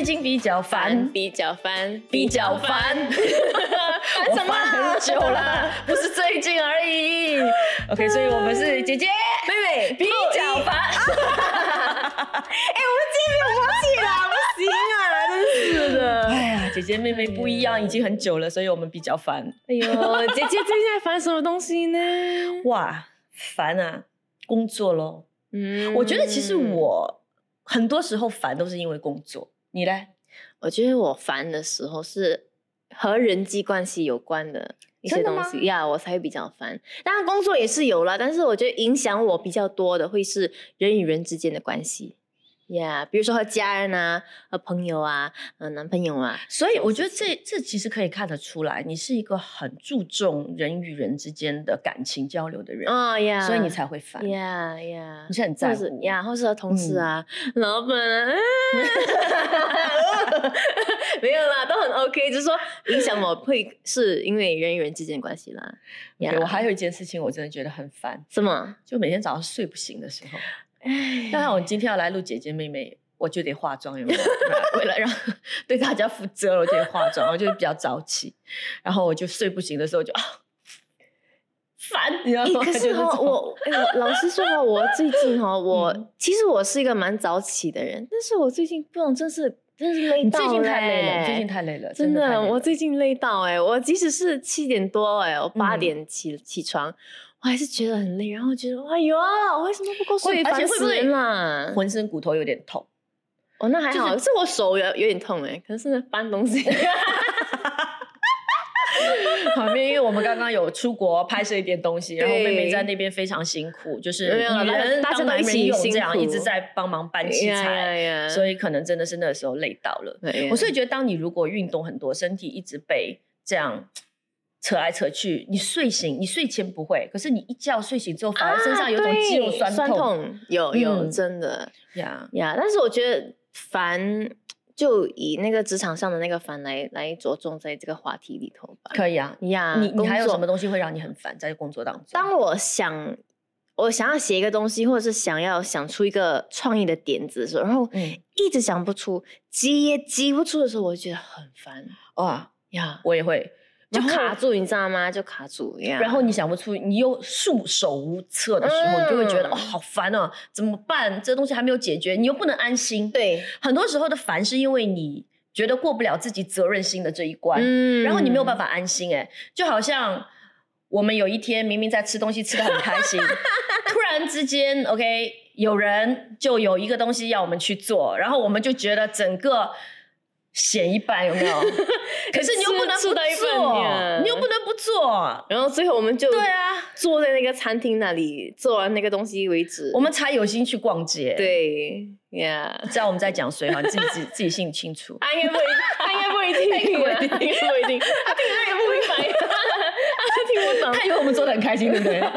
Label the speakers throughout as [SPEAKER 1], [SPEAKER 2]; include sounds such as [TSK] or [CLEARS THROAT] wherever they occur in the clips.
[SPEAKER 1] 最近比较烦，
[SPEAKER 2] 比较烦，
[SPEAKER 1] 比较烦，
[SPEAKER 2] 烦什么？[LAUGHS]
[SPEAKER 1] 很久了，[LAUGHS] 不是最近而已。OK，所以我们是姐姐
[SPEAKER 2] 妹妹
[SPEAKER 1] 比较烦。[LAUGHS]
[SPEAKER 2] 哎，我们今天没有默契啦，不行啊，真是的。
[SPEAKER 1] 哎呀，姐姐妹妹不一样，已经很久了，所以我们比较烦。
[SPEAKER 2] 哎呦，姐姐最近在烦什么东西呢？
[SPEAKER 1] 哇，烦啊，工作咯。嗯，我觉得其实我很多时候烦都是因为工作。你嘞？
[SPEAKER 2] 我觉得我烦的时候是和人际关系有关的一些东西呀，我才会比较烦。当然工作也是有了，但是我觉得影响我比较多的会是人与人之间的关系。呀，比如说和家人啊，和朋友啊，呃，男朋友啊，
[SPEAKER 1] 所以我觉得这这其实可以看得出来，你是一个很注重人与人之间的感情交流的人
[SPEAKER 2] 哦呀，
[SPEAKER 1] 所以你才会烦
[SPEAKER 2] 呀呀，
[SPEAKER 1] 你是很在乎
[SPEAKER 2] 呀，或是和同事啊、老板啊，[LAUGHS] 没有啦，都很 OK，就是说影响我会是因为人与人之间的关系啦。
[SPEAKER 1] 呀，我还有一件事情，我真的觉得很烦，
[SPEAKER 2] 什么？
[SPEAKER 1] 就每天早上睡不醒的时候。当然，我今天要来录姐姐妹妹，我就得化妆，有没有？[LAUGHS] 为了让对大家负责，我就得化妆，我就比较早起。然后我就睡不醒的时候就啊烦，你知道吗？
[SPEAKER 2] 可是 [LAUGHS] 哈，我老实说哈，我最近哈，我其实我是一个蛮早起的人，但是我最近不懂，真是真是累到
[SPEAKER 1] 最近太累了，最近太累了，真的，
[SPEAKER 2] 我最近累到哎，我即使是七点多哎，我八点起起床。我还是觉得很累，然后觉得哎呦，我为什么不够睡？
[SPEAKER 1] 而且
[SPEAKER 2] 会不会
[SPEAKER 1] 浑身骨头有点痛？
[SPEAKER 2] 哦，那还好，是我手有有点痛哎，可能是搬东西。[LAUGHS] [LAUGHS]
[SPEAKER 1] 旁边因为我们刚刚有出国拍摄一点东西，然后妹妹在那边非常辛苦，就是女人当男人用这样一直在帮忙搬器材，所以可能真的是那个时候累到了。我所以觉得，当你如果运动很多，身体一直被这样。扯来扯去，你睡醒，你睡前不会，可是你一觉睡醒之后，反而身上有种肌肉酸
[SPEAKER 2] 痛，有有真的呀呀！但是我觉得烦，就以那个职场上的那个烦来来着重在这个话题里头吧。
[SPEAKER 1] 可以啊
[SPEAKER 2] 呀，
[SPEAKER 1] 你你还有什么东西会让你很烦在工作当中？
[SPEAKER 2] 当我想我想要写一个东西，或者是想要想出一个创意的点子的时候，然后一直想不出，急也急不出的时候，我就觉得很烦
[SPEAKER 1] 哇呀！我也会。
[SPEAKER 2] 就卡住，你知道吗？就卡住，
[SPEAKER 1] 然后你想不出，你又束手无策的时候，你就会觉得哦，好烦哦，怎么办？这东西还没有解决，你又不能安心。
[SPEAKER 2] 对，
[SPEAKER 1] 很多时候的烦是因为你觉得过不了自己责任心的这一关，然后你没有办法安心。哎，就好像我们有一天明明在吃东西，吃的很开心，突然之间，OK，有人就有一个东西要我们去做，然后我们就觉得整个。咸一半有没有？[LAUGHS] 可是你又不能不做，你又不能不做，
[SPEAKER 2] 然后最后我们就
[SPEAKER 1] 对啊，
[SPEAKER 2] 坐在那个餐厅那里做完那个东西为止，
[SPEAKER 1] 我们才有心去逛街。
[SPEAKER 2] 对呀，
[SPEAKER 1] 知道我们在讲谁哈？自己自自己心里清楚。
[SPEAKER 2] 他应该不一定，他应该不一定，
[SPEAKER 1] 他应该不一定，[LAUGHS]
[SPEAKER 2] 不一定，他听他也不明白，他听不懂，
[SPEAKER 1] 他以为我们做的很开心，对不对？[LAUGHS]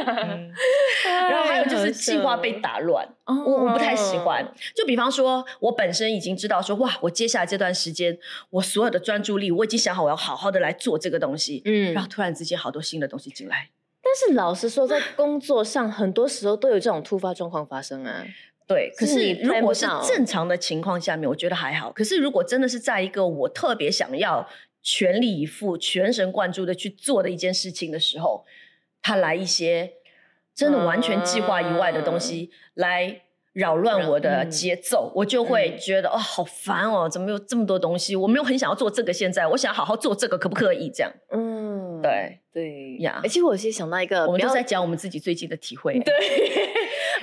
[SPEAKER 1] 然后还有就是计划被打乱，我我不太喜欢。就比方说，我本身已经知道说，哇，我接下来这段时间，我所有的专注力，我已经想好我要好好的来做这个东西。嗯，然后突然之间好多新的东西进来。
[SPEAKER 2] 但是老实说，在工作上，很多时候都有这种突发状况发生啊。[SIGHS]
[SPEAKER 1] 对，可是如果是正常的情况下面，我觉得还好。可是如果真的是在一个我特别想要全力以赴、全神贯注的去做的一件事情的时候，他来一些。真的完全计划以外的东西来扰乱我的节奏，我就会觉得哦，好烦哦！怎么有这么多东西？我没有很想要做这个，现在我想好好做这个，可不可以？这样，嗯，对
[SPEAKER 2] 对呀。而且我其实想到一个，
[SPEAKER 1] 我们都在讲我们自己最近的体会。
[SPEAKER 2] 对，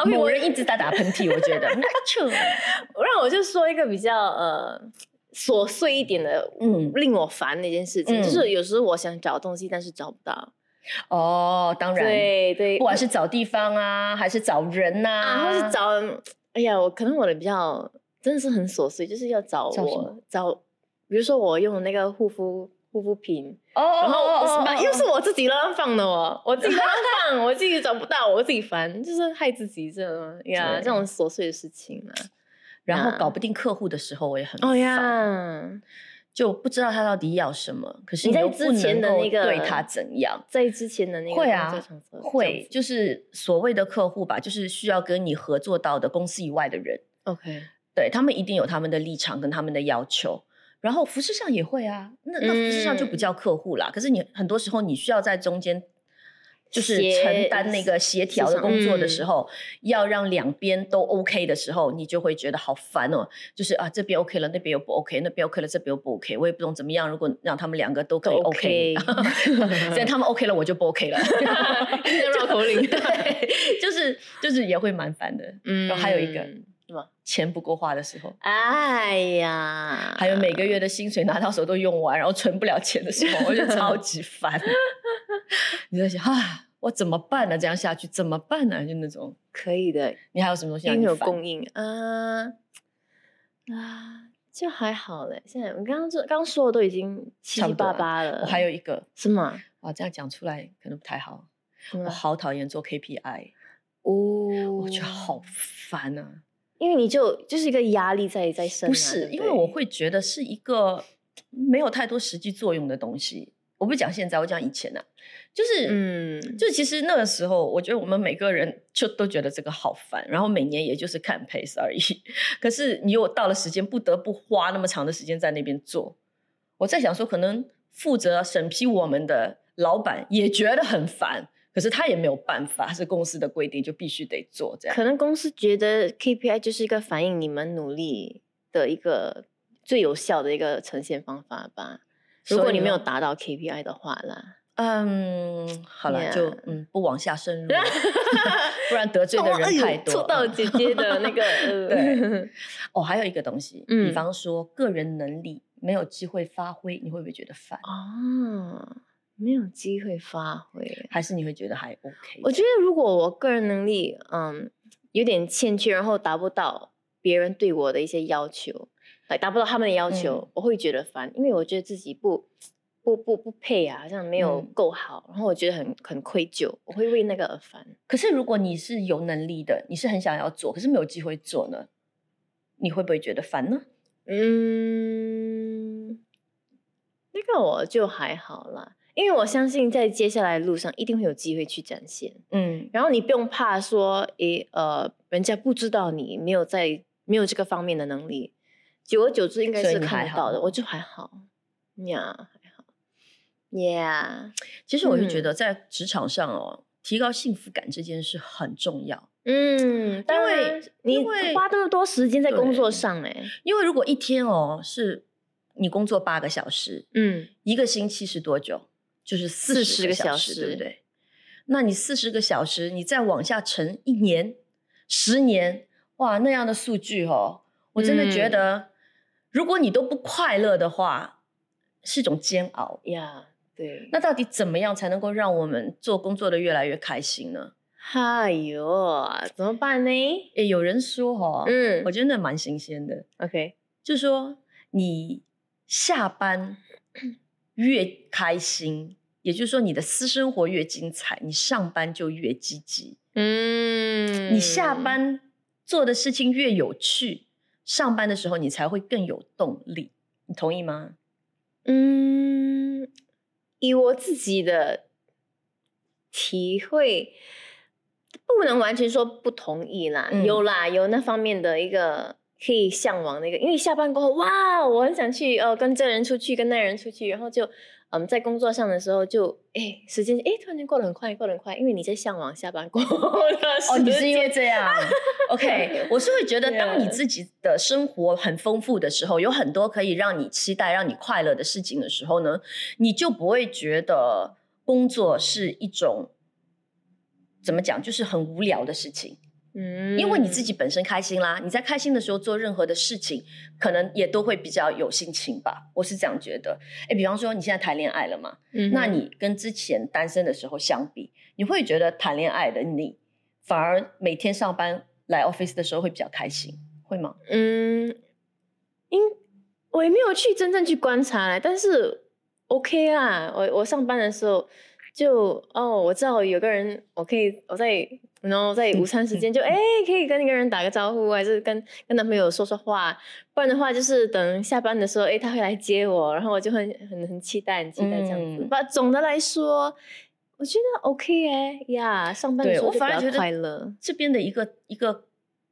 [SPEAKER 1] 某人一直在打喷嚏，我觉得。[LAUGHS] [LAUGHS]
[SPEAKER 2] 让我就说一个比较呃琐碎一点的，嗯，令我烦的一件事情，就是有时候我想找东西，但是找不到。
[SPEAKER 1] 哦，当然，
[SPEAKER 2] 对对，
[SPEAKER 1] 不管是找地方啊，还是找人呐，
[SPEAKER 2] 啊，或是找，哎呀，我可能我的比较真的是很琐碎，就是要找我找，比如说我用那个护肤护肤品，哦，然后又是。我自己乱放的哦，我自己乱放，我自己找不到，我自己烦，就是害自己这呀，这种琐碎的事情啊，
[SPEAKER 1] 然后搞不定客户的时候，我也很烦。就不知道他到底要什么，可是
[SPEAKER 2] 你在之前的那个
[SPEAKER 1] 对他怎样？
[SPEAKER 2] 在之前的那个
[SPEAKER 1] 会啊，会就是所谓的客户吧，就是需要跟你合作到的公司以外的人。
[SPEAKER 2] OK，
[SPEAKER 1] 对他们一定有他们的立场跟他们的要求。然后服饰上也会啊，那那服饰上就不叫客户啦。可是你很多时候你需要在中间。就是承担那个协调的工作的时候，要让两边都 OK 的时候，你就会觉得好烦哦。就是啊，这边 OK 了，那边又不 OK，那边 OK 了，这边又不 OK。我也不懂怎么样，如果让他们两个都可以 OK，现在 [LAUGHS] 他们 OK 了，我就不 OK 了。[LAUGHS]
[SPEAKER 2] 绕口令，[LAUGHS]
[SPEAKER 1] 对，就是就是也会蛮烦的。嗯，然后还有一个什么钱不够花的时候，
[SPEAKER 2] 哎呀，
[SPEAKER 1] 还有每个月的薪水拿到手都用完，然后存不了钱的时候，我就超级烦。[LAUGHS] 你在想啊，我怎么办呢？这样下去怎么办呢？就那种
[SPEAKER 2] 可以的。
[SPEAKER 1] 你还有什么东西？
[SPEAKER 2] 有供应啊啊，就还好嘞。现在我刚刚说刚说的都已经七七八八了。
[SPEAKER 1] 我还有一个
[SPEAKER 2] 什么？
[SPEAKER 1] 哇，这样讲出来可能不太好。我好讨厌做 KPI
[SPEAKER 2] 哦，
[SPEAKER 1] 我觉得好烦啊。
[SPEAKER 2] 因为你就就是一个压力在在身。
[SPEAKER 1] 不是，因为我会觉得是一个没有太多实际作用的东西。我不讲现在，我讲以前呢，就是，嗯，就其实那个时候，我觉得我们每个人就都觉得这个好烦，然后每年也就是看 pace 而已。[LAUGHS] 可是你又到了时间，不得不花那么长的时间在那边做。我在想说，可能负责审批我们的老板也觉得很烦，可是他也没有办法，是公司的规定，就必须得做这样。
[SPEAKER 2] 可能公司觉得 KPI 就是一个反映你们努力的一个最有效的一个呈现方法吧。如果你没有达到 KPI 的话啦，
[SPEAKER 1] 嗯，好了，就嗯不往下深入，[LAUGHS] 不然得罪的人太多。
[SPEAKER 2] 戳到姐姐的那个，[LAUGHS]
[SPEAKER 1] 对。[LAUGHS] 哦，还有一个东西，比方说个人能力没有机会发挥，你会不会觉得烦？
[SPEAKER 2] 哦，没有机会发挥，
[SPEAKER 1] 还是你会觉得还 OK？
[SPEAKER 2] 我觉得如果我个人能力嗯有点欠缺，然后达不到别人对我的一些要求。来达不到他们的要求，我会觉得烦，因为我觉得自己不不不不配啊，好像没有够好，然后我觉得很很愧疚，我会为那个而烦。
[SPEAKER 1] 可是如果你是有能力的，你是很想要做，可是没有机会做呢，你会不会觉得烦呢？
[SPEAKER 2] 嗯，那个我就还好啦，因为我相信在接下来的路上一定会有机会去展现。嗯，然后你不用怕说，诶呃，人家不知道你没有在没有这个方面的能力。久而久之，应该是看得到的，我就还好，呀，还好，Yeah。[LAUGHS]
[SPEAKER 1] 其实我就觉得，在职场上哦，提高幸福感这件事很重要。
[SPEAKER 2] 嗯，因为你花那么多时间在工作上，哎，
[SPEAKER 1] 因为如果一天哦是你工作八个小时，嗯，一个星期是多久？就是四十个小时，对不对？那你四十个小时，你再往下乘一年、十年，哇，那样的数据哦，我真的觉得。如果你都不快乐的话，是一种煎熬
[SPEAKER 2] 呀。对，
[SPEAKER 1] 那到底怎么样才能够让我们做工作的越来越开心呢？
[SPEAKER 2] 哎呦，怎么办呢？
[SPEAKER 1] 诶，有人说哈，嗯，我觉得那蛮新鲜的。
[SPEAKER 2] OK，
[SPEAKER 1] 就说你下班越开心，也就是说你的私生活越精彩，你上班就越积极。嗯，你下班做的事情越有趣。上班的时候，你才会更有动力，你同意吗？
[SPEAKER 2] 嗯，以我自己的体会，不能完全说不同意啦，有啦，有那方面的一个可以向往的一个，因为下班过后，哇，我很想去，呃，跟这人出去，跟那人出去，然后就。嗯，在工作上的时候，就哎，时间哎，突然间过得很快，过得很快，因为你在向往下班过后的
[SPEAKER 1] 哦，你是因为这样？[LAUGHS] OK，我是会觉得，当你自己的生活很丰富的时候，有很多可以让你期待、让你快乐的事情的时候呢，你就不会觉得工作是一种怎么讲，就是很无聊的事情。嗯，因为你自己本身开心啦，你在开心的时候做任何的事情，可能也都会比较有心情吧。我是这样觉得。哎，比方说你现在谈恋爱了嘛，嗯，那你跟之前单身的时候相比，你会觉得谈恋爱的你反而每天上班来 office 的时候会比较开心，会吗？
[SPEAKER 2] 嗯，因我也没有去真正去观察，但是 OK 啊，我我上班的时候就哦，我知道有个人，我可以我在。然后在午餐时间就哎，可以跟一个人打个招呼，还是跟跟男朋友说说话。不然的话，就是等下班的时候，哎，他会来接我，然后我就很很很期待，很期待这样子。把总的来说，我觉得 OK 哎呀，上班的时候就比较快乐。
[SPEAKER 1] 这边的一个一个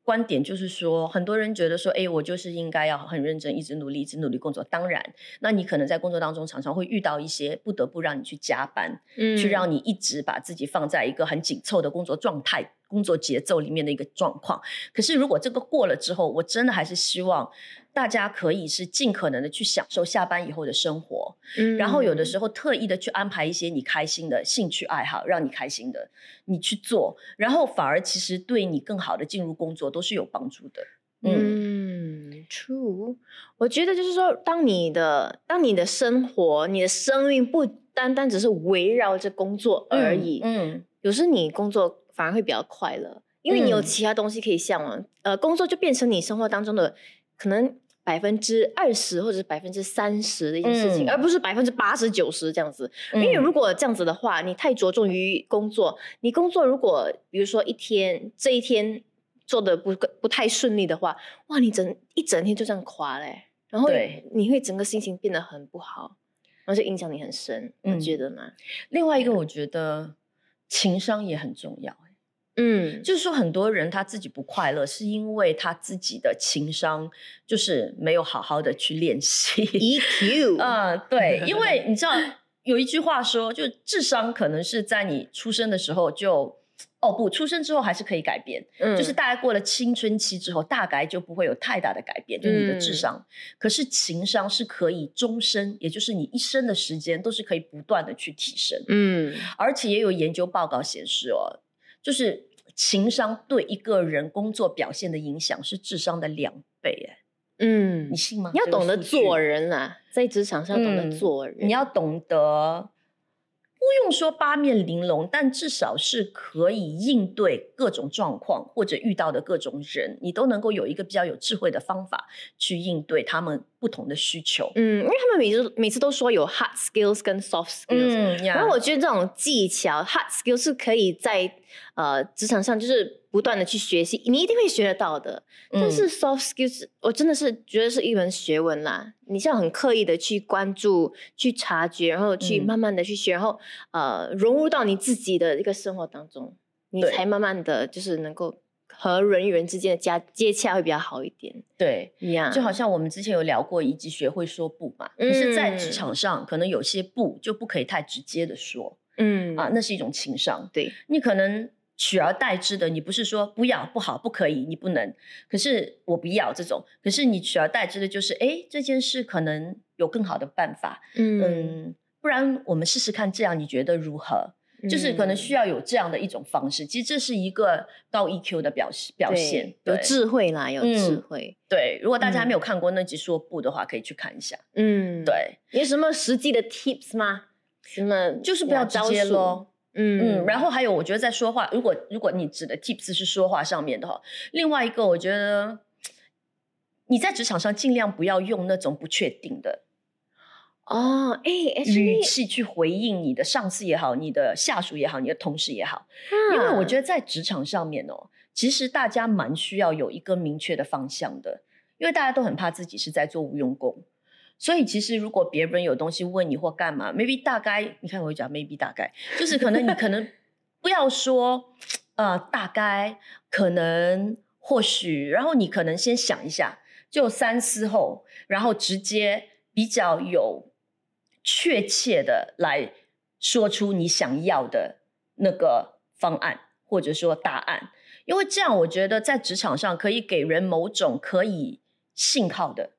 [SPEAKER 1] 观点就是说，很多人觉得说，哎，我就是应该要很认真，一直努力，一直努力工作。当然，那你可能在工作当中常常会遇到一些不得不让你去加班，嗯，去让你一直把自己放在一个很紧凑的工作状态、工作节奏里面的一个状况。可是，如果这个过了之后，我真的还是希望。大家可以是尽可能的去享受下班以后的生活，嗯，然后有的时候特意的去安排一些你开心的兴趣爱好，让你开心的你去做，然后反而其实对你更好的进入工作都是有帮助的。
[SPEAKER 2] 嗯，True，我觉得就是说，当你的当你的生活、你的生命不单单只是围绕着工作而已，嗯，有时你工作反而会比较快乐，因为你有其他东西可以向往，呃，工作就变成你生活当中的可能。百分之二十或者是百分之三十的一件事情，而不是百分之八十九十这样子。因为如果这样子的话，你太着重于工作，你工作如果比如说一天这一天做的不不太顺利的话，哇，你整一整天就这样垮嘞，然后你会整个心情变得很不好，然后就影响你很深，你觉得吗？
[SPEAKER 1] 另外一个，我觉得情商也很重要。嗯，就是说很多人他自己不快乐，是因为他自己的情商就是没有好好的去练习
[SPEAKER 2] EQ。[LAUGHS]
[SPEAKER 1] 嗯，对，因为你知道 [LAUGHS] 有一句话说，就智商可能是在你出生的时候就哦不，出生之后还是可以改变，嗯，就是大概过了青春期之后，大概就不会有太大的改变，就你的智商。可是情商是可以终身，也就是你一生的时间都是可以不断的去提升。嗯，而且也有研究报告显示哦，就是。情商对一个人工作表现的影响是智商的两倍，哎，嗯，你信吗？
[SPEAKER 2] 你要懂得做人啊，在职场上懂得做人，
[SPEAKER 1] 你要懂得。不用说八面玲珑，但至少是可以应对各种状况或者遇到的各种人，你都能够有一个比较有智慧的方法去应对他们不同的需求。
[SPEAKER 2] 嗯，因为他们每次每次都说有 hard skills 跟 soft skills，嗯，然后我觉得这种技巧 hard skills 是可以在呃职场上就是。不断的去学习，你一定会学得到的。但是 soft skills，我真的是觉得是一门学问啦。你是要很刻意的去关注、去察觉，然后去慢慢的去学，然后呃融入到你自己的一个生活当中，你才慢慢的就是能够和人与人之间的接接洽会比较好一点。
[SPEAKER 1] 对，一样。就好像我们之前有聊过，以及学会说不嘛。可是，在职场上，可能有些不就不可以太直接的说。嗯啊，那是一种情商。
[SPEAKER 2] 对
[SPEAKER 1] 你可能。取而代之的，你不是说不要不好不可以，你不能。可是我不要这种。可是你取而代之的就是，哎，这件事可能有更好的办法。嗯，不然我们试试看，这样你觉得如何？就是可能需要有这样的一种方式。其实这是一个高 EQ 的表示表现，
[SPEAKER 2] 有智慧啦，有智慧。
[SPEAKER 1] 对，如果大家还没有看过那集说不的话，可以去看一下。嗯，对，
[SPEAKER 2] 有什么实际的 tips 吗？什么
[SPEAKER 1] 就是不要直接咯。嗯嗯，然后还有，我觉得在说话，如果如果你指的 tips 是说话上面的话，另外一个，我觉得你在职场上尽量不要用那种不确定的
[SPEAKER 2] 哦，哎，
[SPEAKER 1] 语气去回应你的上司也好，你的下属也好，你的同事也好，因为我觉得在职场上面哦，其实大家蛮需要有一个明确的方向的，因为大家都很怕自己是在做无用功。所以其实，如果别人有东西问你或干嘛，maybe 大概，你看我讲 maybe 大概，就是可能你可能不要说，呃，大概，可能，或许，然后你可能先想一下，就三思后，然后直接比较有确切的来说出你想要的那个方案或者说答案，因为这样我觉得在职场上可以给人某种可以信靠的。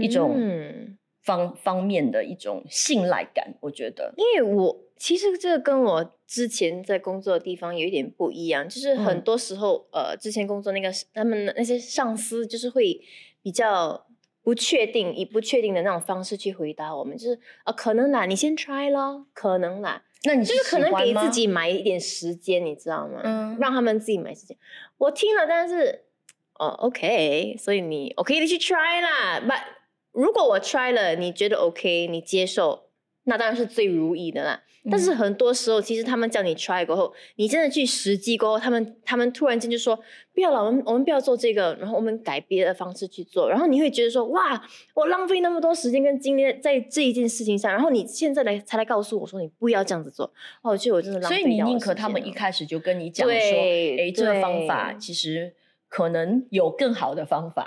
[SPEAKER 1] 一种方方面的一种信赖感，我觉得，
[SPEAKER 2] 因为我其实这跟我之前在工作的地方有一点不一样，就是很多时候，呃，之前工作那个他们那些上司就是会比较不确定，以不确定的那种方式去回答我们，就是啊，可能啦，你先 try 咯，可能啦，
[SPEAKER 1] 那你
[SPEAKER 2] 就是可能给自己买一点时间，你知道吗？嗯，让他们自己买时间。我听了，但是哦，OK，所以你 OK 你去 try 啦，But 如果我 try 了，你觉得 OK，你接受，那当然是最如意的啦。但是很多时候，其实他们叫你 try 过后，你真的去实际过后，他们他们突然间就说不要了，我们我们不要做这个，然后我们改别的方式去做。然后你会觉得说哇，我浪费那么多时间跟精力在这一件事情上，然后你现在来才来告诉我说你不要这样子做，哦，我觉得我真的浪费。
[SPEAKER 1] 所以你宁可他们一开始就跟你讲说，哎，这个方法其实。可能有更好的方法，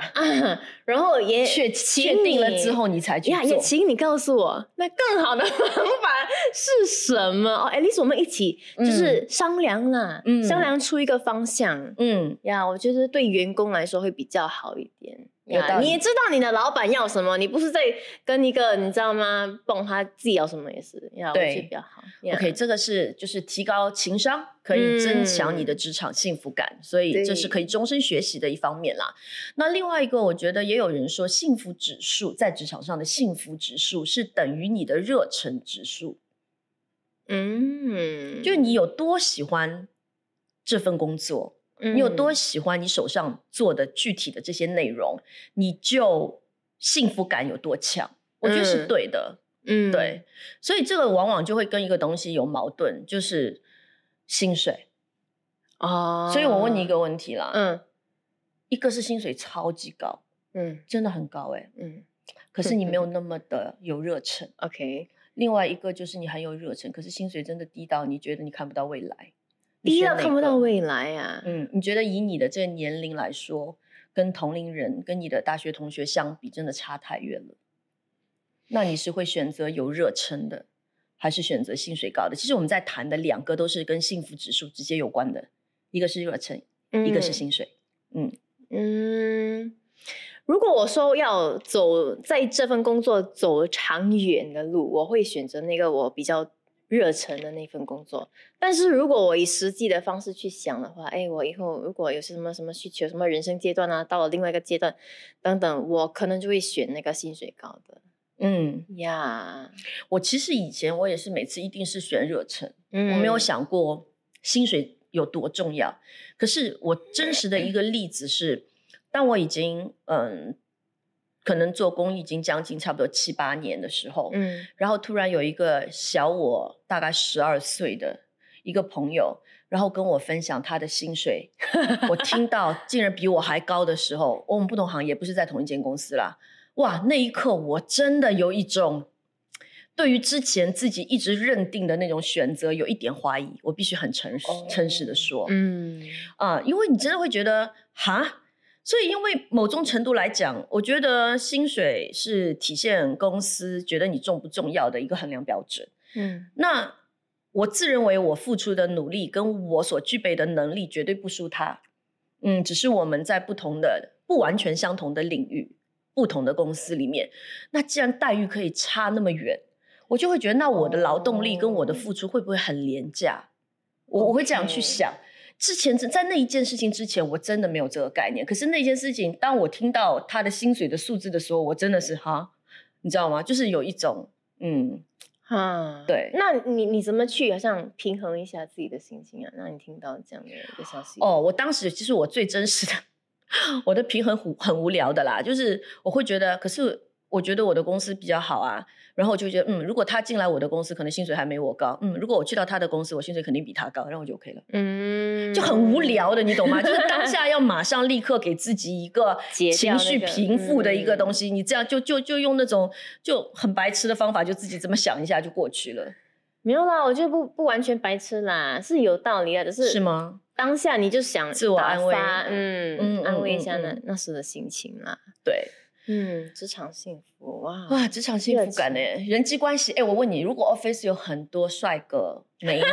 [SPEAKER 2] 然后也
[SPEAKER 1] 确确定了之后，你才去做。
[SPEAKER 2] 也请你告诉我，那更好的方法是什么？哦，at least 我们一起就是商量啦，商量出一个方向。嗯，呀，我觉得对员工来说会比较好一点。你也知道你的老板要什么，你不是在跟一个你知道吗？帮他自己要什么也是，要对比较好。
[SPEAKER 1] OK，这个是就是提高情商，可以增强你的职场幸福感，所以这是可以终身学习的一方面啦。那另外一个，我觉得也有人说，幸福指数在职场上的幸福指数是等于你的热忱指数。嗯，就你有多喜欢这份工作。你有多喜欢你手上做的具体的这些内容，你就幸福感有多强。我觉得是对的，嗯，对。所以这个往往就会跟一个东西有矛盾，就是薪水哦。所以我问你一个问题啦，嗯，一个是薪水超级高，嗯，真的很高哎，嗯，可是你没有那么的有热忱
[SPEAKER 2] ，OK。
[SPEAKER 1] 另外一个就是你很有热忱，可是薪水真的低到你觉得你看不到未来。
[SPEAKER 2] 第一要看不到未来啊！
[SPEAKER 1] 嗯，你觉得以你的这个年龄来说，跟同龄人、跟你的大学同学相比，真的差太远了。那你是会选择有热忱的，还是选择薪水高的？其实我们在谈的两个都是跟幸福指数直接有关的，一个是热忱，一个是薪水。嗯
[SPEAKER 2] 嗯，如果我说要走在这份工作走长远的路，我会选择那个我比较。热忱的那份工作，但是如果我以实际的方式去想的话，哎，我以后如果有些什么什么需求，什么人生阶段啊，到了另外一个阶段等等，我可能就会选那个薪水高的。嗯呀，
[SPEAKER 1] 我其实以前我也是每次一定是选热忱，我没有想过薪水有多重要。可是我真实的一个例子是，当我已经嗯。可能做公益已经将近差不多七八年的时候，嗯，然后突然有一个小我大概十二岁的一个朋友，然后跟我分享他的薪水，我听到 [LAUGHS] 竟然比我还高的时候，我们不同行业，不是在同一间公司啦，哇，那一刻我真的有一种对于之前自己一直认定的那种选择有一点怀疑，我必须很诚实诚实的说，嗯。啊，因为你真的会觉得哈。所以，因为某种程度来讲，我觉得薪水是体现公司觉得你重不重要的一个衡量标准。嗯，那我自认为我付出的努力跟我所具备的能力绝对不输他。嗯，只是我们在不同的、不完全相同的领域、不同的公司里面，那既然待遇可以差那么远，我就会觉得，那我的劳动力跟我的付出会不会很廉价？我我会这样去想。之前在那一件事情之前，我真的没有这个概念。可是那件事情，当我听到他的薪水的数字的时候，我真的是哈，你知道吗？就是有一种嗯，哈，对。
[SPEAKER 2] 那你你怎么去好像平衡一下自己的心情啊？让你听到这样的一个消息？
[SPEAKER 1] 哦，我当时其实我最真实的，[LAUGHS] 我的平衡很很无聊的啦，就是我会觉得，可是我觉得我的公司比较好啊。然后我就觉得，嗯，如果他进来我的公司，可能薪水还没我高。嗯，如果我去到他的公司，我薪水肯定比他高，然后我就 OK 了。嗯，就很无聊的，你懂吗？[LAUGHS] 就是当下要马上立刻给自己一个 [LAUGHS] 情绪平复的一个东西，你这样就就就用那种就很白痴的方法，就自己这么想一下就过去了。
[SPEAKER 2] 没有啦，我觉得不不完全白痴啦，是有道理啊，只是
[SPEAKER 1] 是吗？
[SPEAKER 2] 当下你就想
[SPEAKER 1] 自我安慰，
[SPEAKER 2] 嗯嗯，安慰一下那那时的心情啦。
[SPEAKER 1] 对。
[SPEAKER 2] 嗯，职场幸福哇
[SPEAKER 1] 哇，职场幸福感呢？人际关系，哎，我问你，如果 office 有很多帅哥美女，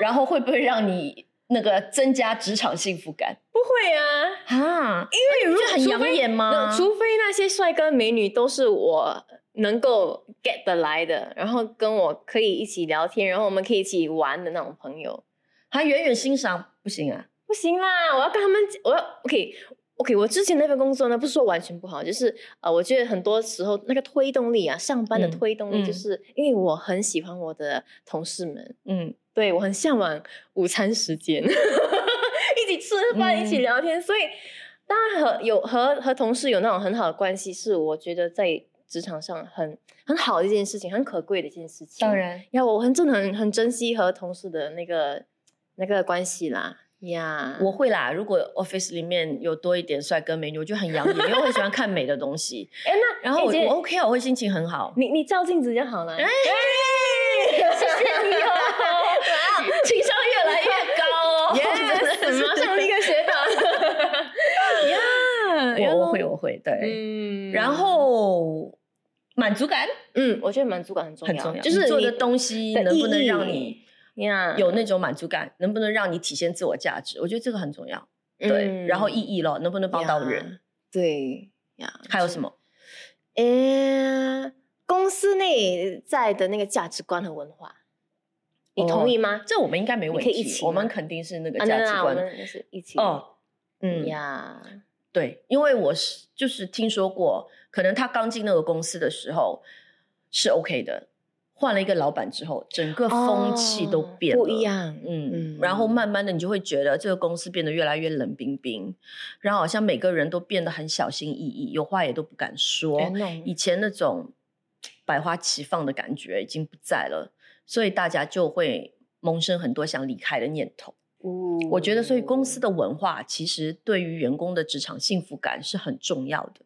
[SPEAKER 1] 然后会不会让你那个增加职场幸福感？[LAUGHS]
[SPEAKER 2] 不会啊，啊，
[SPEAKER 1] 因为如果很养眼吗？
[SPEAKER 2] 除非那些帅哥美女都是我能够 get 得来的，然后跟我可以一起聊天，然后我们可以一起玩的那种朋友，
[SPEAKER 1] 还远远欣赏不行啊？
[SPEAKER 2] 不行啦，我要跟他们，我要 OK。OK，我之前那份工作呢，不是说完全不好，就是呃，我觉得很多时候那个推动力啊，上班的推动力，就是因为我很喜欢我的同事们，嗯，对我很向往午餐时间，[LAUGHS] 一起吃饭，一起聊天，所以当然和有和和同事有那种很好的关系，是我觉得在职场上很很好的一件事情，很可贵的一件事情。
[SPEAKER 1] 当然，
[SPEAKER 2] 要我很真的很很珍惜和同事的那个那个关系啦。呀，
[SPEAKER 1] 我会啦。如果 office 里面有多一点帅哥美女，我就很养眼，因为我很喜欢看美的东西。[LAUGHS] 哎，那然后我我 OK 啊，我会心情很好。
[SPEAKER 2] 你你照镜子就好了。哎，
[SPEAKER 1] 谢谢你哦，[LAUGHS] 情商越来越高哦，[LAUGHS]
[SPEAKER 2] 马上立刻学到。
[SPEAKER 1] 会，对，嗯，然后满足感，
[SPEAKER 2] 嗯，我觉得满足感很重要，
[SPEAKER 1] 很重要，就是做的东西能不能让你有那种满足感，能不能让你体现自我价值，我觉得这个很重要，对，然后意义咯，能不能帮到人，
[SPEAKER 2] 对呀，
[SPEAKER 1] 还有什么？
[SPEAKER 2] 呃，公司内在的那个价值观和文化。你同意吗？
[SPEAKER 1] 这我们应该没问题。我们肯定是那个价值观，
[SPEAKER 2] 是一起。哦，
[SPEAKER 1] 嗯呀，对，因为我是就是听说过，可能他刚进那个公司的时候是 OK 的，换了一个老板之后，整个风气都变了，
[SPEAKER 2] 不一样。
[SPEAKER 1] 嗯，然后慢慢的，你就会觉得这个公司变得越来越冷冰冰，然后好像每个人都变得很小心翼翼，有话也都不敢说。以前那种百花齐放的感觉已经不在了。所以大家就会萌生很多想离开的念头。我觉得，所以公司的文化其实对于员工的职场幸福感是很重要的。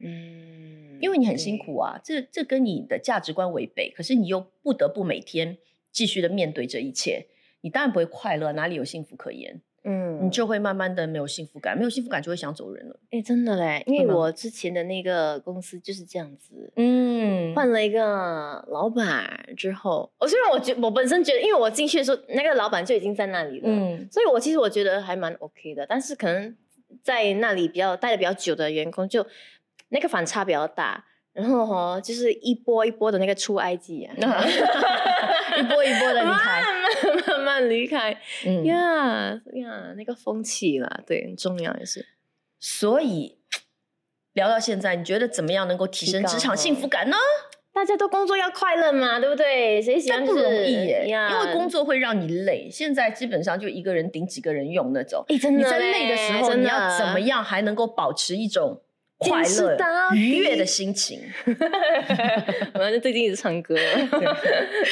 [SPEAKER 1] 嗯，因为你很辛苦啊，这这跟你的价值观违背，可是你又不得不每天继续的面对这一切，你当然不会快乐，哪里有幸福可言？嗯，你就会慢慢的没有幸福感，没有幸福感就会想走人了。
[SPEAKER 2] 哎，真的嘞，因为我之前的那个公司就是这样子。嗯，换了一个老板之后，我虽然我觉我本身觉得，因为我进去的时候那个老板就已经在那里了，嗯，所以我其实我觉得还蛮 OK 的。但是可能在那里比较待的比较久的员工，就那个反差比较大。然后哈，就是一波一波的那个出埃及啊，[LAUGHS] [LAUGHS]
[SPEAKER 1] 一波一波的离开，
[SPEAKER 2] 慢慢慢慢离开，呀呀，那个风气啦，对，很重要也是。
[SPEAKER 1] 所以聊到现在，你觉得怎么样能够提升职场幸福感呢？
[SPEAKER 2] 大家都工作要快乐嘛，对不对？谁喜欢
[SPEAKER 1] 不容易耶，因为工作会让你累。现在基本上就一个人顶几个人用那种。
[SPEAKER 2] 哎，真的，
[SPEAKER 1] 你在累的时候，你要怎么样还能够保持一种？快乐、愉悦的心情。[LAUGHS]
[SPEAKER 2] 我们最近一直唱歌，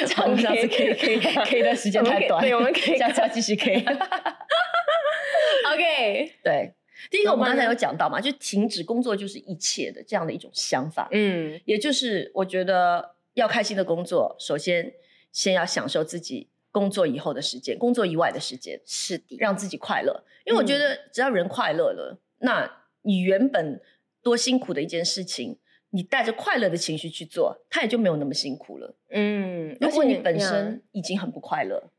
[SPEAKER 1] 唱下次 K K K 的时间太短，
[SPEAKER 2] 对，我们可以 [LAUGHS]
[SPEAKER 1] 下次要继续 K。[LAUGHS]
[SPEAKER 2] OK，
[SPEAKER 1] 对，第一个我们刚才有讲到嘛，就停止工作就是一切的这样的一种想法。嗯，也就是我觉得要开心的工作，首先先要享受自己工作以后的时间，工作以外的时间
[SPEAKER 2] 是的，
[SPEAKER 1] 让自己快乐。因为我觉得只要人快乐了，那你原本。多辛苦的一件事情，你带着快乐的情绪去做，它也就没有那么辛苦了。嗯，如果你本身已经很不快乐，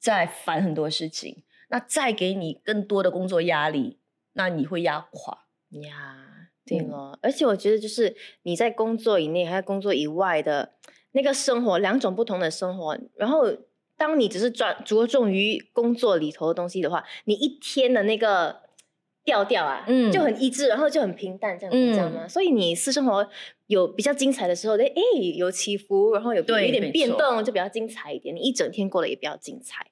[SPEAKER 1] 在烦很多事情，那再给你更多的工作压力，那你会压垮
[SPEAKER 2] 呀。对了，而且我觉得就是你在工作以内，还有工作以外的那个生活，两种不同的生活。然后，当你只是专着重于工作里头的东西的话，你一天的那个。调调啊，嗯，就很一致，然后就很平淡，这样子，知道吗？所以你私生活有比较精彩的时候，哎哎，有起伏，然后有有一点变动，就比较精彩一点。你一整天过得也比较精彩。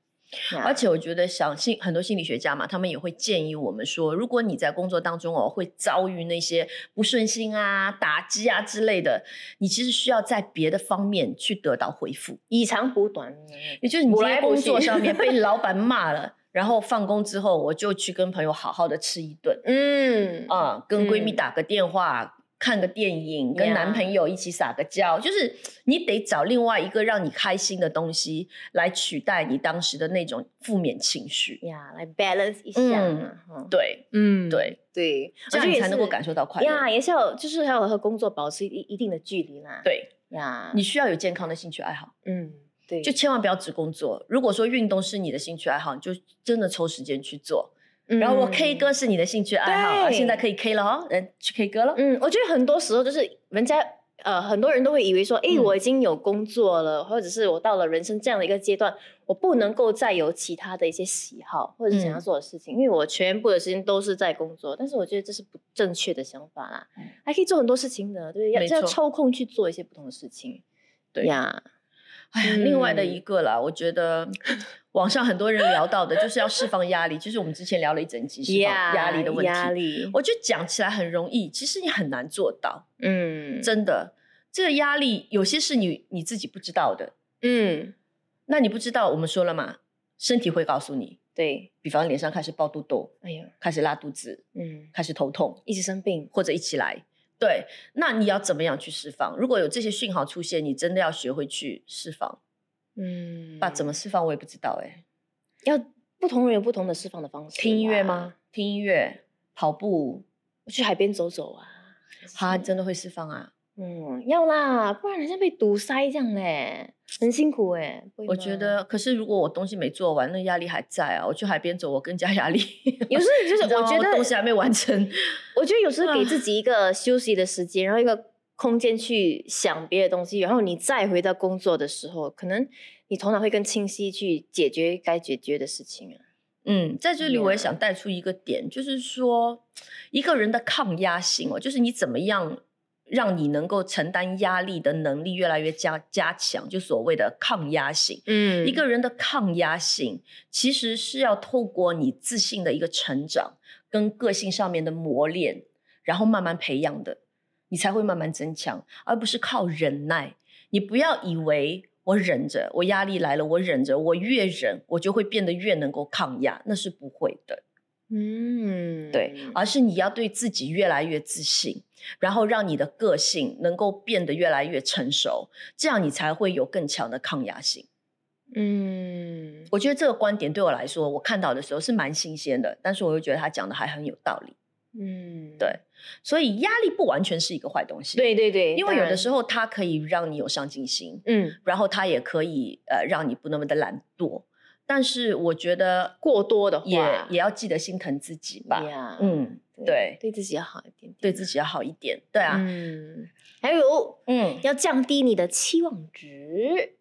[SPEAKER 1] 而且我觉得，像心很多心理学家嘛，他们也会建议我们说，如果你在工作当中哦，会遭遇那些不顺心啊、打击啊之类的，你其实需要在别的方面去得到回复，
[SPEAKER 2] 以长补短。
[SPEAKER 1] 也就是你在工作上面被老板骂了。然后放工之后，我就去跟朋友好好的吃一顿，嗯啊，跟闺蜜打个电话，看个电影，跟男朋友一起撒个娇，就是你得找另外一个让你开心的东西来取代你当时的那种负面情绪。
[SPEAKER 2] 呀，来 balance 一下，嗯
[SPEAKER 1] 对，嗯，对。
[SPEAKER 2] 对，
[SPEAKER 1] 这样你才能够感受到快乐
[SPEAKER 2] 呀，也是要就是要和工作保持一一定的距离啦，
[SPEAKER 1] 对呀，你需要有健康的兴趣爱好，嗯。就千万不要只工作。如果说运动是你的兴趣爱好，你就真的抽时间去做。然后我 K 歌是你的兴趣爱好，现在可以 K 了哦，人去 K 歌了。
[SPEAKER 2] 嗯，我觉得很多时候就是人家呃很多人都会以为说，哎，我已经有工作了，或者是我到了人生这样的一个阶段，我不能够再有其他的一些喜好或者是想要做的事情，因为我全部的时间都是在工作。但是我觉得这是不正确的想法啦，还可以做很多事情的，对，要要抽空去做一些不同的事情。
[SPEAKER 1] 对呀。哎呀，另外的一个啦，我觉得网上很多人聊到的，就是要释放压力，就是我们之前聊了一整集释放压力的问题。
[SPEAKER 2] 压力，
[SPEAKER 1] 我觉得讲起来很容易，其实你很难做到。嗯，真的，这个压力有些是你你自己不知道的。嗯，那你不知道，我们说了嘛，身体会告诉你。
[SPEAKER 2] 对
[SPEAKER 1] 比方脸上开始爆痘痘，哎呀，开始拉肚子，嗯，开始头痛，
[SPEAKER 2] 一直生病
[SPEAKER 1] 或者一起来。对，那你要怎么样去释放？如果有这些讯号出现，你真的要学会去释放。嗯，把怎么释放我也不知道哎。
[SPEAKER 2] 要不同人有不同的释放的方式。
[SPEAKER 1] 听音乐吗？听音乐，跑步，
[SPEAKER 2] 我去海边走走啊。
[SPEAKER 1] 他真的会释放啊。
[SPEAKER 2] 嗯，要啦，不然好像被堵塞这样嘞，很辛苦哎。
[SPEAKER 1] 我觉得，可是如果我东西没做完，那压力还在啊。我去海边走，我更加压力。
[SPEAKER 2] 有时候就是我觉得
[SPEAKER 1] 东西还没完成，
[SPEAKER 2] 我觉得有时候给自己一个休息的时间，然后一个空间去想别的东西，然后你再回到工作的时候，可能你头脑会更清晰，去解决该解决的事情啊。
[SPEAKER 1] 嗯，在这里我也想带出一个点，就是说一个人的抗压性哦，就是你怎么样。让你能够承担压力的能力越来越加加强，就所谓的抗压性。嗯，一个人的抗压性其实是要透过你自信的一个成长跟个性上面的磨练，然后慢慢培养的，你才会慢慢增强，而不是靠忍耐。你不要以为我忍着，我压力来了，我忍着，我越忍，我就会变得越能够抗压，那是不会的。嗯，对，而是你要对自己越来越自信。然后让你的个性能够变得越来越成熟，这样你才会有更强的抗压性。嗯，我觉得这个观点对我来说，我看到的时候是蛮新鲜的，但是我又觉得他讲的还很有道理。嗯，对，所以压力不完全是一个坏东西。
[SPEAKER 2] 对对对，
[SPEAKER 1] 因为有的时候它可以让你有上进心，嗯，然后它也可以呃让你不那么的懒惰。但是我觉得
[SPEAKER 2] 过多的话，
[SPEAKER 1] 也也要记得心疼自己吧。嗯。对，
[SPEAKER 2] 对。自己要好一点，
[SPEAKER 1] 对自己要好一点，对啊，嗯，
[SPEAKER 2] 还有，嗯，要降低你的期望值，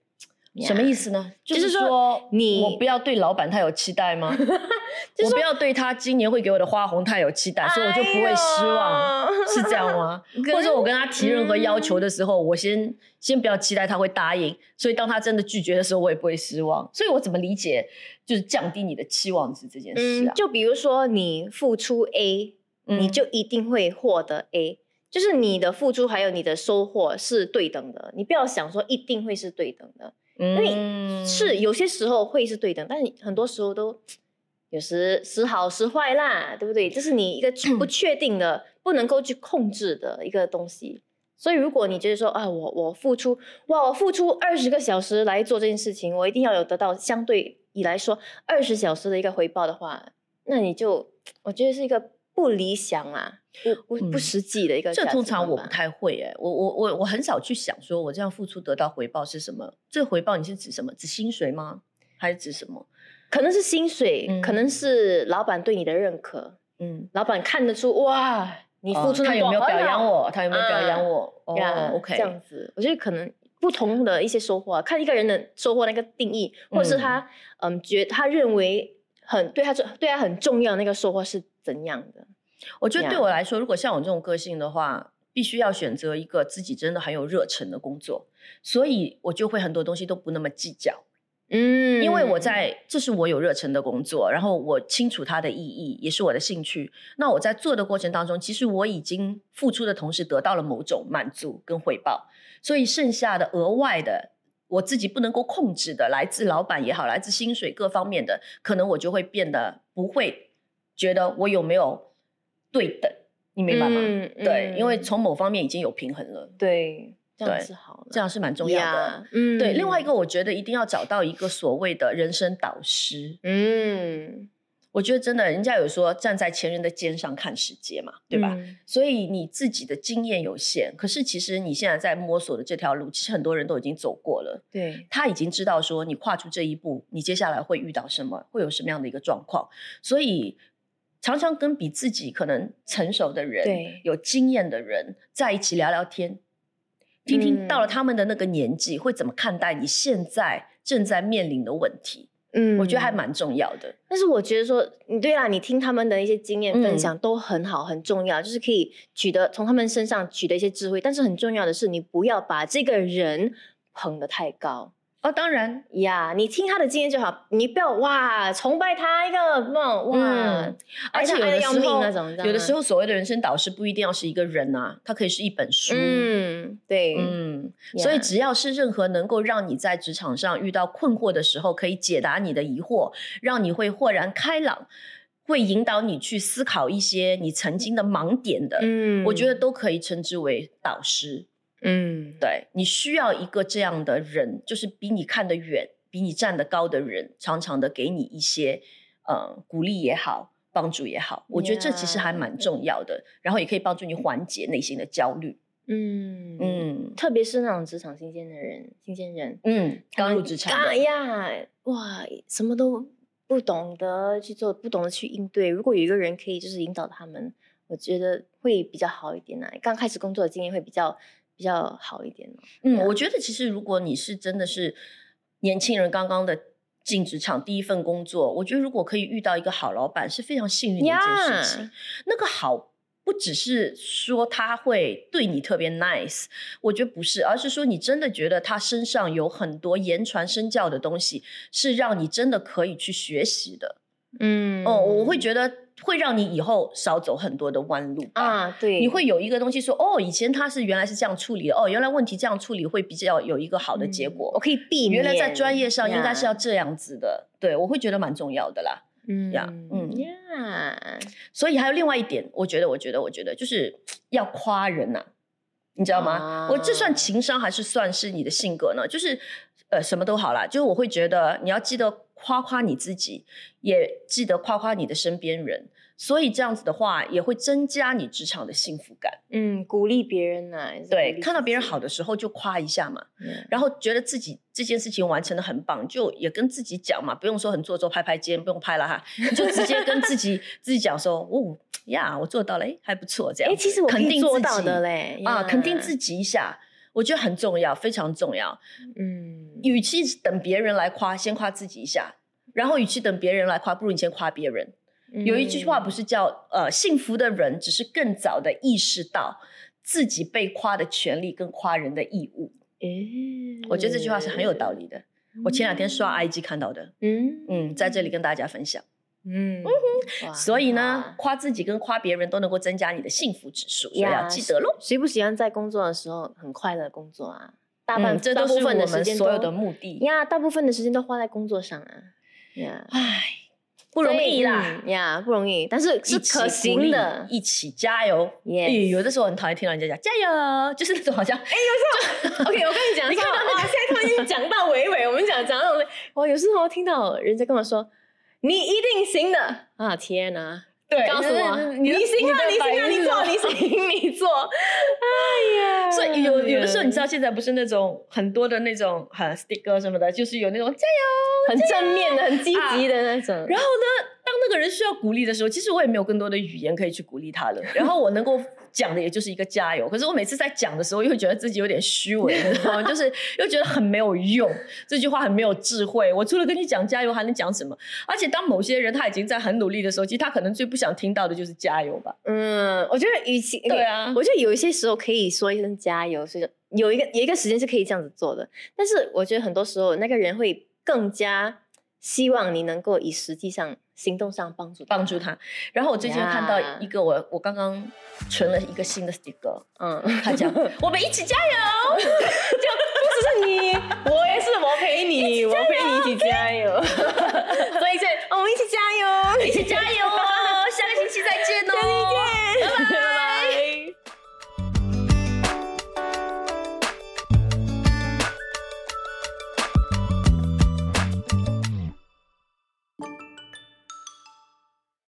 [SPEAKER 1] 什么意思呢？就是说，你我不要对老板太有期待吗？[LAUGHS] 我不要对他今年会给我的花红太有期待，所以我就不会失望，是这样吗？[LAUGHS] 或者我跟他提任何要求的时候，我先先不要期待他会答应，所以当他真的拒绝的时候，我也不会失望。所以我怎么理解就是降低你的期望值这件事啊？
[SPEAKER 2] 就比如说你付出 A。你就一定会获得 A，就是你的付出还有你的收获是对等的。你不要想说一定会是对等的，因为是有些时候会是对等，但是很多时候都 [TSK] 有时时好时坏啦，对不对？这是你一个 [CLEARS THROAT] 不确定的、不能够去控制的一个东西。所以如果你觉得说啊，我我付出哇，我付出二十个小时来做这件事情，我一定要有得到相对以来说二十小时的一个回报的话，那你就我觉得是一个。不理想啊，不不不实际的一个。
[SPEAKER 1] 这通常我不太会哎，我我我我很少去想说，我这样付出得到回报是什么？这回报你是指什么？指薪水吗？还是指什么？
[SPEAKER 2] 可能是薪水，可能是老板对你的认可。嗯，老板看得出哇，你付出
[SPEAKER 1] 他有没有表扬我？他有没有表扬我？哦，OK，
[SPEAKER 2] 这样子，我觉得可能不同的一些收获，看一个人的收获那个定义，或者是他嗯觉他认为很对他对他很重要那个收获是怎样的？
[SPEAKER 1] 我觉得对我来说，如果像我这种个性的话，必须要选择一个自己真的很有热忱的工作，所以我就会很多东西都不那么计较。嗯，因为我在这是我有热忱的工作，然后我清楚它的意义，也是我的兴趣。那我在做的过程当中，其实我已经付出的同时得到了某种满足跟回报，所以剩下的额外的我自己不能够控制的，来自老板也好，来自薪水各方面的，可能我就会变得不会觉得我有没有。对等，你明白吗？对，因为从某方面已经有平衡了。
[SPEAKER 2] 对，这样是好，
[SPEAKER 1] 这样是蛮重要的。嗯，对。另外一个，我觉得一定要找到一个所谓的人生导师。嗯，我觉得真的，人家有说站在前人的肩上看世界嘛，对吧？所以你自己的经验有限，可是其实你现在在摸索的这条路，其实很多人都已经走过了。
[SPEAKER 2] 对，
[SPEAKER 1] 他已经知道说你跨出这一步，你接下来会遇到什么，会有什么样的一个状况，所以。常常跟比自己可能成熟的人、有经验的人在一起聊聊天，听听到了他们的那个年纪会怎么看待你现在正在面临的问题。嗯，我觉得还蛮重要的。
[SPEAKER 2] 但是我觉得说，你对啊，你听他们的一些经验分享都很好，很重要，就是可以取得从他们身上取得一些智慧。但是很重要的是，你不要把这个人捧得太高。
[SPEAKER 1] 哦，当然
[SPEAKER 2] 呀，你听他的经验就好，你不要哇崇拜他一个那哇，
[SPEAKER 1] 而且有的时候有的时候所谓的人生导师不一定要是一个人呐，他可以是一本书。
[SPEAKER 2] 嗯，对，
[SPEAKER 1] 嗯，所以只要是任何能够让你在职场上遇到困惑的时候可以解答你的疑惑，让你会豁然开朗，会引导你去思考一些你曾经的盲点的，嗯，我觉得都可以称之为导师。嗯，对你需要一个这样的人，就是比你看得远、比你站得高的人，常常的给你一些呃鼓励也好，帮助也好，我觉得这其实还蛮重要的，然后也可以帮助你缓解内心的焦虑。
[SPEAKER 2] 嗯嗯，特别是那种职场新鲜的人，新鲜人，
[SPEAKER 1] 嗯，刚入职场，
[SPEAKER 2] 哎呀，哇，什么都不懂得去做，不懂得去应对。如果有一个人可以就是引导他们，我觉得会比较好一点呢。刚开始工作的经验会比较比较好一点
[SPEAKER 1] 嗯，我觉得其实如果你是真的是年轻人，刚刚的进职场第一份工作，我觉得如果可以遇到一个好老板，是非常幸运的一件事情。那个好。不只是说他会对你特别 nice，我觉得不是，而是说你真的觉得他身上有很多言传身教的东西，是让你真的可以去学习的。嗯，哦，我会觉得会让你以后少走很多的弯路
[SPEAKER 2] 啊。对，
[SPEAKER 1] 你会有一个东西说，哦，以前他是原来是这样处理的，哦，原来问题这样处理会比较有一个好的结果，
[SPEAKER 2] 我可以避免。
[SPEAKER 1] 原来在专业上应该是要这样子的，对我会觉得蛮重要的啦。嗯呀，嗯呀，所以还有另外一点，我觉得，我觉得，我觉得就是要夸人呐，你知道吗？我这算情商还是算是你的性格呢？就是呃，什么都好啦，就是我会觉得你要记得夸夸你自己，也记得夸夸你的身边人。所以这样子的话，也会增加你职场的幸福感。
[SPEAKER 2] 嗯，鼓励别人呢？
[SPEAKER 1] 对，看到别人好的时候就夸一下嘛。嗯，然后觉得自己这件事情完成的很棒，就也跟自己讲嘛，不用说很做作，拍拍肩，不用拍了哈，你 [LAUGHS] 就直接跟自己自己讲说，哦呀，我做到了，哎，还不错，这样。哎，
[SPEAKER 2] 其实我肯定做到的嘞。
[SPEAKER 1] 啊，肯定自己一下，我觉得很重要，非常重要。嗯，与其等别人来夸，先夸自己一下，然后与其等别人来夸，不如你先夸别人。有一句话不是叫呃，幸福的人只是更早的意识到自己被夸的权利跟夸人的义务。诶，我觉得这句话是很有道理的。我前两天刷 IG 看到的。嗯嗯，在这里跟大家分享。嗯，所以呢，夸自己跟夸别人都能够增加你的幸福指数，所以要记得喽。
[SPEAKER 2] 谁不喜欢在工作的时候很快乐工作啊？大半
[SPEAKER 1] 这都是我们所有的目的
[SPEAKER 2] 呀，大部分的时间都花在工作上啊。呀，
[SPEAKER 1] 唉。不容易啦
[SPEAKER 2] 呀，不容易，但是是可行的，
[SPEAKER 1] 一起加油。耶，有的时候很讨厌听到人家讲加油，[LAUGHS] 就是那种好像哎，
[SPEAKER 2] 有时候 [LAUGHS] OK，我跟你讲，你看到哇，现在突然间讲到伟伟，我们讲讲那种，我有时候听到人家跟我说你一定行的啊，天哪！
[SPEAKER 1] 对，
[SPEAKER 2] 告诉我，你行啊，你行啊，你做，你行，你做。[LAUGHS] 哎呀，
[SPEAKER 1] 所以有有的时候，你知道现在不是那种很多的那种很 sticker 什么的，就是有那种加油，
[SPEAKER 2] 很正面的、很积极的那种。
[SPEAKER 1] 然后呢，当那个人需要鼓励的时候，其实我也没有更多的语言可以去鼓励他了。然后我能够。讲的也就是一个加油，可是我每次在讲的时候，又觉得自己有点虚伪，[LAUGHS] 你知道吗？就是又觉得很没有用，这句话很没有智慧。我除了跟你讲加油，还能讲什么？而且当某些人他已经在很努力的时候，其实他可能最不想听到的就是加油吧。
[SPEAKER 2] 嗯，我觉得与其
[SPEAKER 1] 对啊，
[SPEAKER 2] 我觉得有一些时候可以说一声加油，是有一个有一个时间是可以这样子做的。但是我觉得很多时候那个人会更加希望你能够以实际上。行动上帮助
[SPEAKER 1] 帮助他。然后我最近看到一个我我刚刚存了一个新的 sticker 嗯 [LAUGHS] 他讲我们一起加油 [LAUGHS] 就
[SPEAKER 2] 不只是你我也是我陪你我陪你一起加油 [LAUGHS] 所以是我们一起加油一起加油